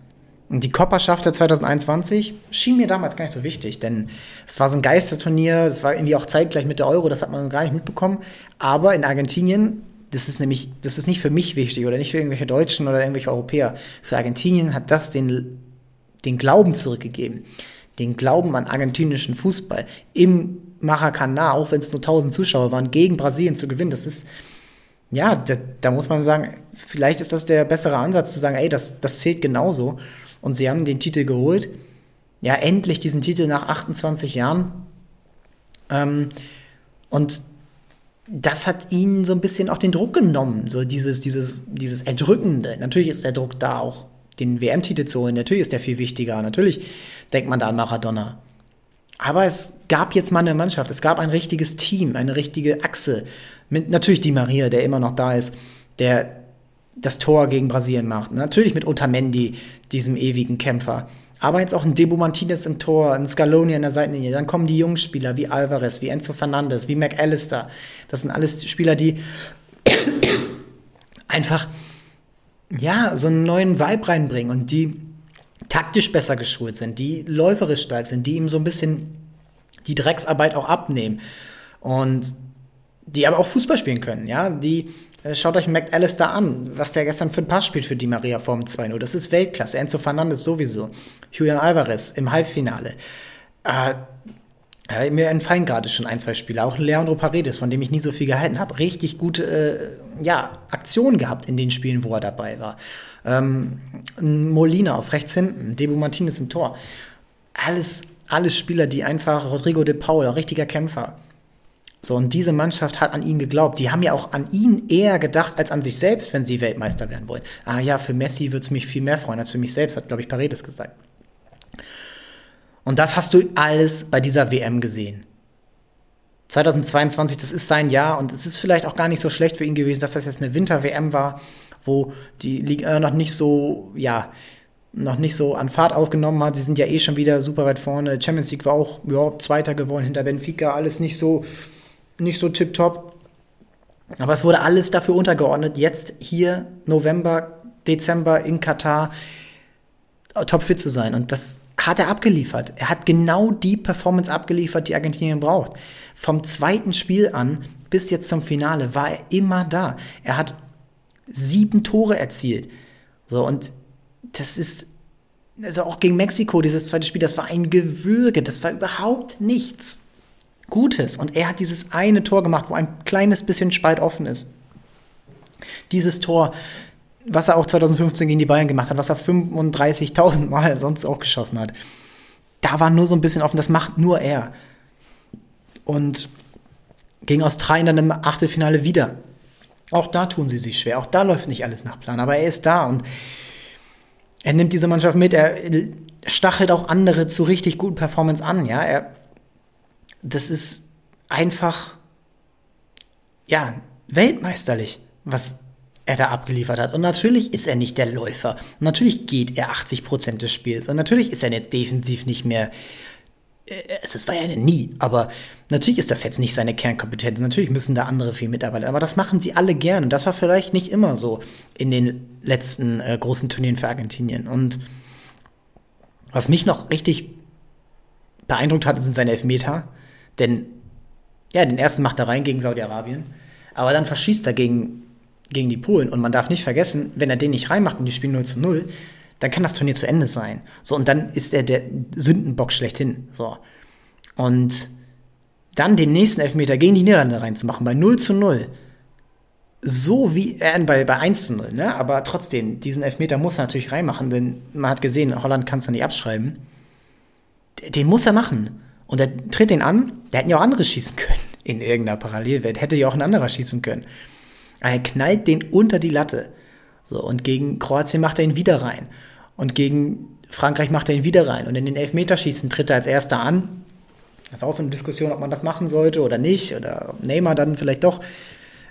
Und die Kopperschaft der 2021 schien mir damals gar nicht so wichtig, denn es war so ein Geisterturnier, es war irgendwie auch zeitgleich mit der Euro, das hat man gar nicht mitbekommen. Aber in Argentinien, das ist nämlich, das ist nicht für mich wichtig oder nicht für irgendwelche Deutschen oder irgendwelche Europäer. Für Argentinien hat das den, den Glauben zurückgegeben. Den Glauben an argentinischen Fußball im Maracanã, auch wenn es nur 1000 Zuschauer waren, gegen Brasilien zu gewinnen. Das ist, ja, da, da, muss man sagen, vielleicht ist das der bessere Ansatz zu sagen, ey, das, das zählt genauso. Und sie haben den Titel geholt. Ja, endlich diesen Titel nach 28 Jahren. Ähm, und das hat ihnen so ein bisschen auch den Druck genommen, so dieses, dieses, dieses Erdrückende. Natürlich ist der Druck da auch, den WM-Titel zu holen. Natürlich ist der viel wichtiger. Natürlich denkt man da an Maradona. Aber es gab jetzt mal eine Mannschaft, es gab ein richtiges Team, eine richtige Achse. Mit natürlich Di Maria, der immer noch da ist, der das Tor gegen Brasilien macht. Natürlich mit Otamendi, diesem ewigen Kämpfer. Aber jetzt auch ein Debo Martinez im Tor, ein Scaloni an der Seitenlinie. Dann kommen die jungen Spieler wie Alvarez, wie Enzo Fernandez, wie McAllister. Das sind alles Spieler, die einfach ja, so einen neuen Vibe reinbringen und die taktisch besser geschult sind, die läuferisch stark sind, die ihm so ein bisschen die Drecksarbeit auch abnehmen und die aber auch Fußball spielen können, ja, die Schaut euch McAllister an, was der gestern für ein Pass spielt für Di Maria Form 2-0. Das ist Weltklasse. Enzo Fernandes sowieso. Julian Alvarez im Halbfinale. Äh, äh, mir entfallen gerade schon ein, zwei Spiele. Auch Leandro Paredes, von dem ich nie so viel gehalten habe. Richtig gute äh, ja, Aktionen gehabt in den Spielen, wo er dabei war. Ähm, Molina auf rechts hinten, Debu Martinez im Tor. Alles, alles Spieler, die einfach, Rodrigo de Paul, richtiger Kämpfer. So, und diese Mannschaft hat an ihn geglaubt. Die haben ja auch an ihn eher gedacht als an sich selbst, wenn sie Weltmeister werden wollen. Ah ja, für Messi würde es mich viel mehr freuen als für mich selbst, hat, glaube ich, Paredes gesagt. Und das hast du alles bei dieser WM gesehen. 2022, das ist sein Jahr und es ist vielleicht auch gar nicht so schlecht für ihn gewesen, dass das jetzt eine Winter-WM war, wo die Liga noch nicht so, ja, noch nicht so an Fahrt aufgenommen hat. Sie sind ja eh schon wieder super weit vorne. Champions League war auch ja, Zweiter geworden hinter Benfica, alles nicht so nicht so tipptopp. Aber es wurde alles dafür untergeordnet, jetzt hier November, Dezember in Katar topfit zu sein. Und das hat er abgeliefert. Er hat genau die Performance abgeliefert, die Argentinien braucht. Vom zweiten Spiel an bis jetzt zum Finale war er immer da. Er hat sieben Tore erzielt. So, und das ist, also auch gegen Mexiko, dieses zweite Spiel, das war ein Gewürge, das war überhaupt nichts. Gutes. Und er hat dieses eine Tor gemacht, wo ein kleines bisschen Spalt offen ist. Dieses Tor, was er auch 2015 gegen die Bayern gemacht hat, was er 35.000 Mal sonst auch geschossen hat. Da war nur so ein bisschen offen, das macht nur er. Und gegen Australien dann im Achtelfinale wieder. Auch da tun sie sich schwer. Auch da läuft nicht alles nach Plan. Aber er ist da und er nimmt diese Mannschaft mit. Er stachelt auch andere zu richtig guten Performance an. Ja, er das ist einfach, ja, weltmeisterlich, was er da abgeliefert hat. Und natürlich ist er nicht der Läufer. Und natürlich geht er 80 Prozent des Spiels. Und natürlich ist er jetzt defensiv nicht mehr. Äh, es war ja nie, aber natürlich ist das jetzt nicht seine Kernkompetenz. Natürlich müssen da andere viel mitarbeiten. Aber das machen sie alle gern. Und das war vielleicht nicht immer so in den letzten äh, großen Turnieren für Argentinien. Und was mich noch richtig beeindruckt hat, sind seine Elfmeter. Denn, ja, den ersten macht er rein gegen Saudi-Arabien, aber dann verschießt er gegen, gegen die Polen. Und man darf nicht vergessen, wenn er den nicht reinmacht und die spielen 0 zu 0, dann kann das Turnier zu Ende sein. So, und dann ist er der Sündenbock schlechthin. So. Und dann den nächsten Elfmeter gegen die Niederlande reinzumachen, bei 0 zu 0. So wie äh, bei, bei 1 zu 0, ne? Aber trotzdem, diesen Elfmeter muss er natürlich reinmachen, denn man hat gesehen, Holland kann es nicht abschreiben. Den muss er machen. Und er tritt den an, der hätten ja auch andere schießen können in irgendeiner Parallelwelt. Hätte ja auch ein anderer schießen können. Er knallt den unter die Latte. So, und gegen Kroatien macht er ihn wieder rein. Und gegen Frankreich macht er ihn wieder rein. Und in den Elfmeterschießen tritt er als erster an. Das ist auch so eine Diskussion, ob man das machen sollte oder nicht. Oder ob Neymar dann vielleicht doch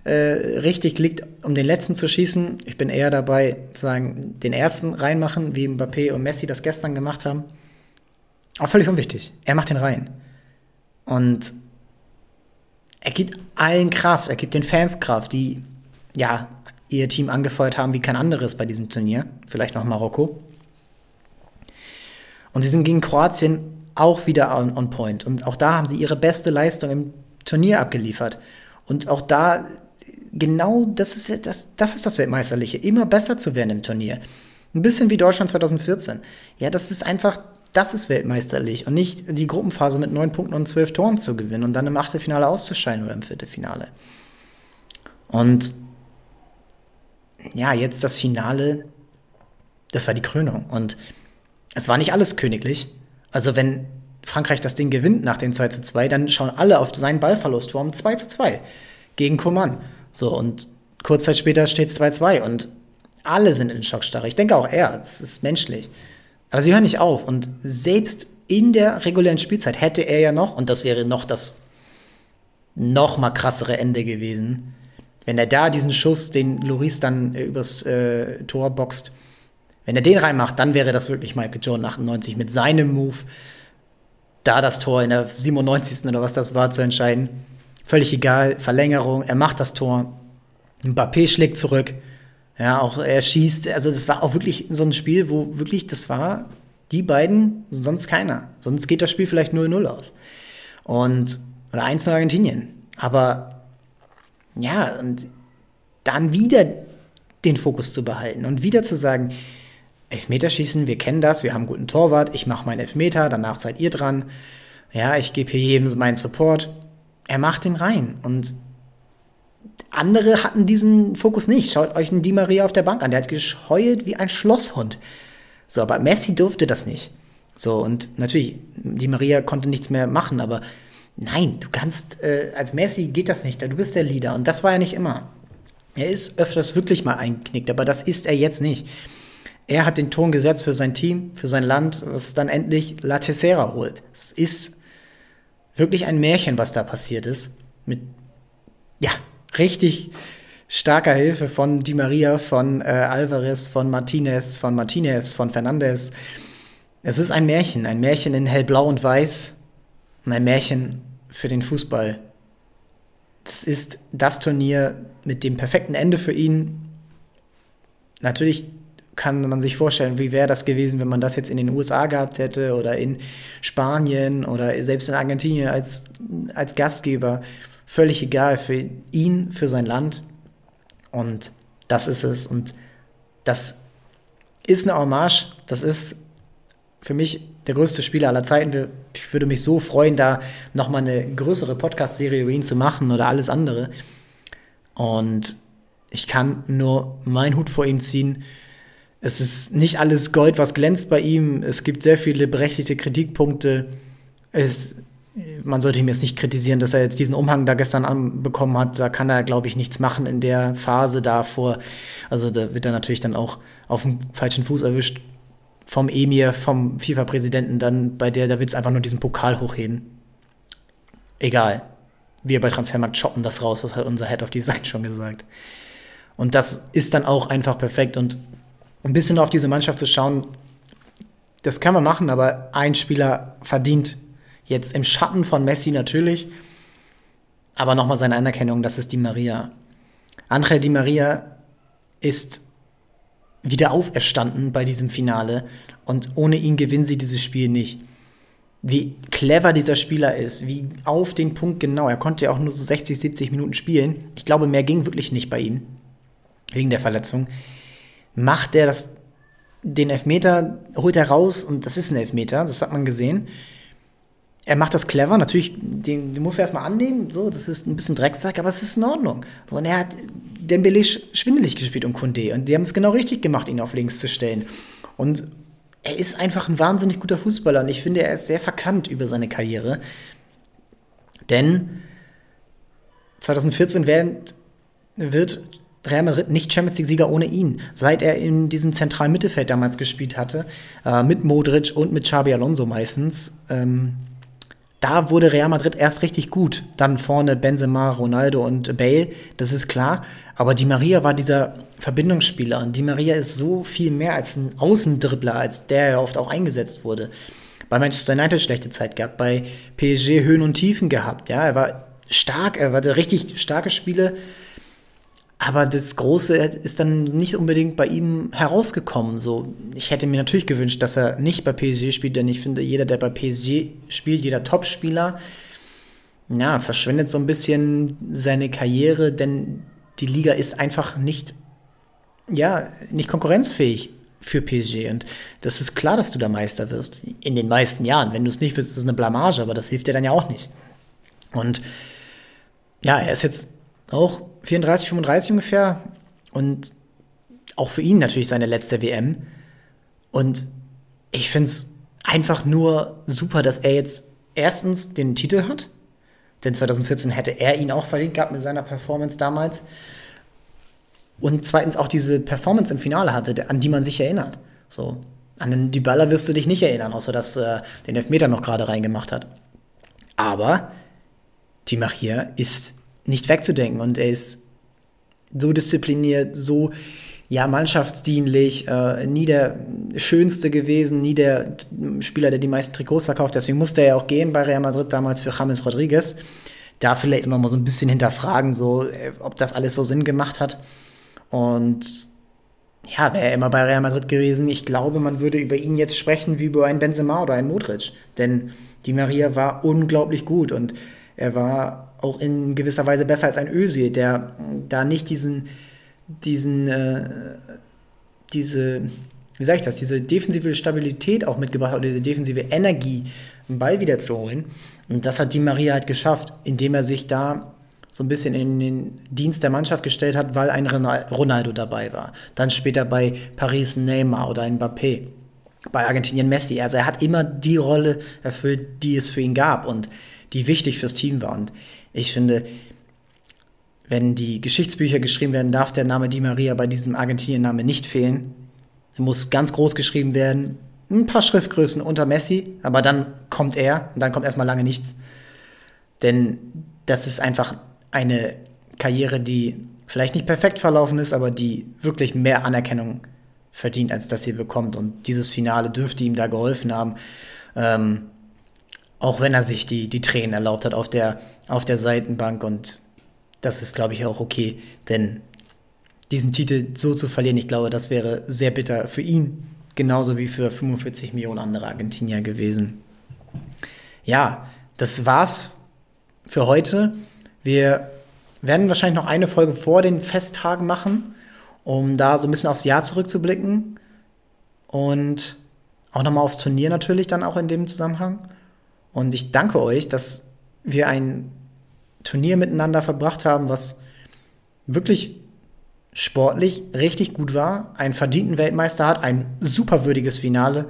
äh, richtig liegt, um den letzten zu schießen. Ich bin eher dabei, sagen, den ersten reinmachen, wie Mbappé und Messi das gestern gemacht haben. Aber völlig unwichtig. Er macht den rein. Und er gibt allen Kraft, er gibt den Fans Kraft, die ja ihr Team angefeuert haben wie kein anderes bei diesem Turnier. Vielleicht noch Marokko. Und sie sind gegen Kroatien auch wieder on, on point. Und auch da haben sie ihre beste Leistung im Turnier abgeliefert. Und auch da, genau das ist das, das ist das Weltmeisterliche, immer besser zu werden im Turnier. Ein bisschen wie Deutschland 2014. Ja, das ist einfach, das ist weltmeisterlich und nicht die Gruppenphase mit neun Punkten und zwölf Toren zu gewinnen und dann im Achtelfinale auszuscheiden oder im Viertelfinale. Und ja, jetzt das Finale, das war die Krönung. Und es war nicht alles königlich. Also wenn Frankreich das Ding gewinnt nach dem 2 zu 2, dann schauen alle auf seinen Ballverlust vor 2 zu 2 gegen Coman. So, und kurz Zeit später steht es 2-2 und alle sind in Schockstarre. Ich denke auch er, das ist menschlich. Aber sie hören nicht auf und selbst in der regulären Spielzeit hätte er ja noch, und das wäre noch das noch mal krassere Ende gewesen, wenn er da diesen Schuss, den Loris dann äh, übers äh, Tor boxt, wenn er den reinmacht, dann wäre das wirklich Michael Jordan 98 mit seinem Move, da das Tor in der 97. oder was das war, zu entscheiden. Völlig egal, Verlängerung, er macht das Tor. Mbappé schlägt zurück. Ja, auch er schießt. Also, das war auch wirklich so ein Spiel, wo wirklich, das war die beiden, sonst keiner. Sonst geht das Spiel vielleicht 0-0 aus. Und, oder 1 Argentinien. Aber, ja, und dann wieder den Fokus zu behalten und wieder zu sagen, Elfmeterschießen, wir kennen das, wir haben einen guten Torwart, ich mache meinen Elfmeter, danach seid ihr dran. Ja, ich gebe hier jedem meinen Support. Er macht den rein. Und andere hatten diesen Fokus nicht. Schaut euch einen Di Maria auf der Bank an, der hat gescheut wie ein Schlosshund. So, aber Messi durfte das nicht. So, und natürlich, Di Maria konnte nichts mehr machen, aber nein, du kannst, äh, als Messi geht das nicht, du bist der Leader. Und das war ja nicht immer. Er ist öfters wirklich mal einknickt, aber das ist er jetzt nicht. Er hat den Ton gesetzt für sein Team, für sein Land, was dann endlich La Tercera holt. Es ist wirklich ein Märchen, was da passiert ist. Mit, ja, richtig starker Hilfe von Di Maria, von äh, Alvarez, von Martinez, von Martinez, von Fernandez. Es ist ein Märchen, ein Märchen in hellblau und weiß und ein Märchen für den Fußball. Das ist das Turnier mit dem perfekten Ende für ihn. Natürlich kann man sich vorstellen, wie wäre das gewesen, wenn man das jetzt in den USA gehabt hätte oder in Spanien oder selbst in Argentinien als, als Gastgeber. Völlig egal für ihn, für sein Land. Und das ist es. Und das ist eine Hommage. Das ist für mich der größte Spieler aller Zeiten. Ich würde mich so freuen, da nochmal eine größere Podcast-Serie über ihn zu machen oder alles andere. Und ich kann nur meinen Hut vor ihm ziehen es ist nicht alles Gold, was glänzt bei ihm. Es gibt sehr viele berechtigte Kritikpunkte. Es, man sollte ihm jetzt nicht kritisieren, dass er jetzt diesen Umhang da gestern bekommen hat. Da kann er, glaube ich, nichts machen in der Phase davor. Also da wird er natürlich dann auch auf dem falschen Fuß erwischt vom Emir, vom FIFA-Präsidenten dann, bei der, da wird es einfach nur diesen Pokal hochheben. Egal. Wir bei Transfermarkt choppen das raus, das hat unser Head of Design schon gesagt. Und das ist dann auch einfach perfekt und ein bisschen auf diese Mannschaft zu schauen, das kann man machen, aber ein Spieler verdient jetzt im Schatten von Messi natürlich, aber nochmal seine Anerkennung, das ist die Maria. Angel Di Maria ist wieder auferstanden bei diesem Finale und ohne ihn gewinnen sie dieses Spiel nicht. Wie clever dieser Spieler ist, wie auf den Punkt genau. Er konnte ja auch nur so 60, 70 Minuten spielen. Ich glaube, mehr ging wirklich nicht bei ihm, wegen der Verletzung macht er das, den Elfmeter, holt er raus und das ist ein Elfmeter, das hat man gesehen. Er macht das clever, natürlich, den, den muss er erstmal annehmen, so, das ist ein bisschen Drecksack, aber es ist in Ordnung. Und er hat Dembele schwindelig gespielt um Kunde und die haben es genau richtig gemacht, ihn auf links zu stellen. Und er ist einfach ein wahnsinnig guter Fußballer und ich finde, er ist sehr verkannt über seine Karriere. Denn 2014 wird, wird Real Madrid nicht Champions League-Sieger ohne ihn. Seit er in diesem zentralen Mittelfeld damals gespielt hatte, äh, mit Modric und mit Xabi Alonso meistens, ähm, da wurde Real Madrid erst richtig gut. Dann vorne Benzema, Ronaldo und Bale, das ist klar. Aber Di Maria war dieser Verbindungsspieler und Di Maria ist so viel mehr als ein Außendribbler, als der ja oft auch eingesetzt wurde. Bei Manchester United schlechte Zeit gehabt, bei PSG Höhen und Tiefen gehabt. Ja, er war stark, er hatte richtig starke Spiele aber das Große ist dann nicht unbedingt bei ihm herausgekommen. So, ich hätte mir natürlich gewünscht, dass er nicht bei PSG spielt, denn ich finde, jeder, der bei PSG spielt, jeder Topspieler, ja, verschwendet so ein bisschen seine Karriere, denn die Liga ist einfach nicht, ja, nicht konkurrenzfähig für PSG. Und das ist klar, dass du da Meister wirst. In den meisten Jahren. Wenn du es nicht wirst, ist es eine Blamage, aber das hilft dir dann ja auch nicht. Und ja, er ist jetzt auch 34, 35 ungefähr. Und auch für ihn natürlich seine letzte WM. Und ich finde es einfach nur super, dass er jetzt erstens den Titel hat. Denn 2014 hätte er ihn auch verdient gehabt mit seiner Performance damals. Und zweitens auch diese Performance im Finale hatte, an die man sich erinnert. So, an den Dybala wirst du dich nicht erinnern, außer dass äh, den Elfmeter noch gerade reingemacht hat. Aber die Maria ist nicht wegzudenken und er ist so diszipliniert, so ja, mannschaftsdienlich, äh, nie der Schönste gewesen, nie der Spieler, der die meisten Trikots verkauft. Deswegen musste er ja auch gehen bei Real Madrid damals für James Rodriguez. Da vielleicht noch mal so ein bisschen hinterfragen, so, äh, ob das alles so Sinn gemacht hat. Und ja, wäre er immer bei Real Madrid gewesen, ich glaube, man würde über ihn jetzt sprechen wie über einen Benzema oder einen Modric. Denn die Maria war unglaublich gut und er war auch in gewisser Weise besser als ein Özil, der da nicht diesen, diesen, äh, diese, wie sage ich das, diese defensive Stabilität auch mitgebracht hat, oder diese defensive Energie, den Ball wieder zu holen. Und das hat Di Maria halt geschafft, indem er sich da so ein bisschen in den Dienst der Mannschaft gestellt hat, weil ein Ronaldo dabei war. Dann später bei Paris Neymar oder ein Mbappé. Bei Argentinien Messi. Also er hat immer die Rolle erfüllt, die es für ihn gab und die wichtig fürs Team war. Und ich finde, wenn die Geschichtsbücher geschrieben werden, darf der Name Di Maria bei diesem Argentinien-Name nicht fehlen. Er muss ganz groß geschrieben werden. Ein paar Schriftgrößen unter Messi, aber dann kommt er und dann kommt erstmal lange nichts. Denn das ist einfach eine Karriere, die vielleicht nicht perfekt verlaufen ist, aber die wirklich mehr Anerkennung verdient, als das sie bekommt. Und dieses Finale dürfte ihm da geholfen haben. Ähm, auch wenn er sich die, die Tränen erlaubt hat auf der, auf der Seitenbank. Und das ist, glaube ich, auch okay. Denn diesen Titel so zu verlieren, ich glaube, das wäre sehr bitter für ihn, genauso wie für 45 Millionen andere Argentinier gewesen. Ja, das war's für heute. Wir werden wahrscheinlich noch eine Folge vor den Festtagen machen, um da so ein bisschen aufs Jahr zurückzublicken und auch nochmal aufs Turnier natürlich dann auch in dem Zusammenhang. Und ich danke euch, dass wir ein Turnier miteinander verbracht haben, was wirklich sportlich richtig gut war, einen verdienten Weltmeister hat, ein superwürdiges Finale.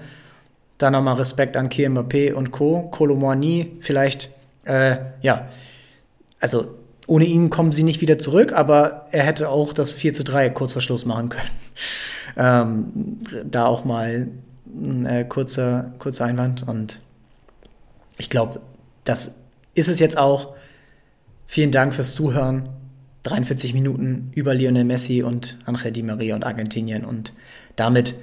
Dann nochmal Respekt an Mbappé und Co. Colomboigny vielleicht, äh, ja, also ohne ihn kommen sie nicht wieder zurück, aber er hätte auch das 4 zu 3 kurz vor Schluss machen können. Ähm, da auch mal ein äh, kurzer, kurzer Einwand und ich glaube, das ist es jetzt auch. Vielen Dank fürs Zuhören. 43 Minuten über Lionel Messi und Angel Di Maria und Argentinien. Und damit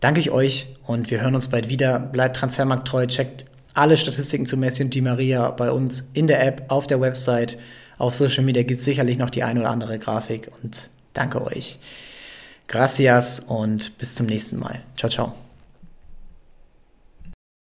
danke ich euch und wir hören uns bald wieder. Bleibt transfermarkttreu, checkt alle Statistiken zu Messi und Di Maria bei uns in der App, auf der Website. Auf Social Media gibt es sicherlich noch die ein oder andere Grafik und danke euch. Gracias und bis zum nächsten Mal. Ciao, ciao.